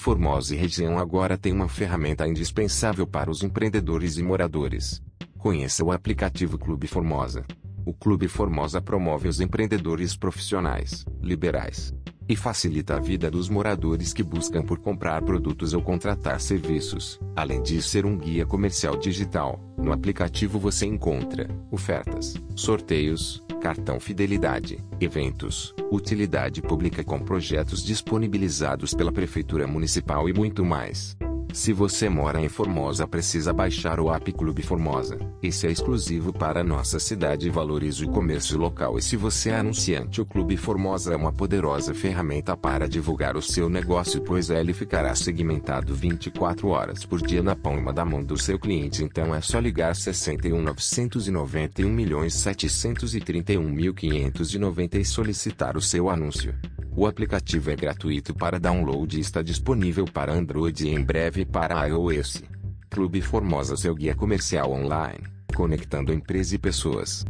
Formosa e região agora tem uma ferramenta indispensável para os empreendedores e moradores. Conheça o aplicativo Clube Formosa. O Clube Formosa promove os empreendedores profissionais, liberais, e facilita a vida dos moradores que buscam por comprar produtos ou contratar serviços. Além de ser um guia comercial digital, no aplicativo você encontra ofertas, sorteios, cartão fidelidade, eventos, utilidade pública com projetos disponibilizados pela Prefeitura Municipal e muito mais. Se você mora em Formosa precisa baixar o app Clube Formosa. Esse é exclusivo para nossa cidade e valoriza o comércio local. E se você é anunciante, o Clube Formosa é uma poderosa ferramenta para divulgar o seu negócio, pois ele ficará segmentado 24 horas por dia na palma da mão do seu cliente. Então é só ligar 61 991 milhões 731 e solicitar o seu anúncio. O aplicativo é gratuito para download e está disponível para Android e em breve para iOS. Clube Formosa seu guia comercial online, conectando empresa e pessoas.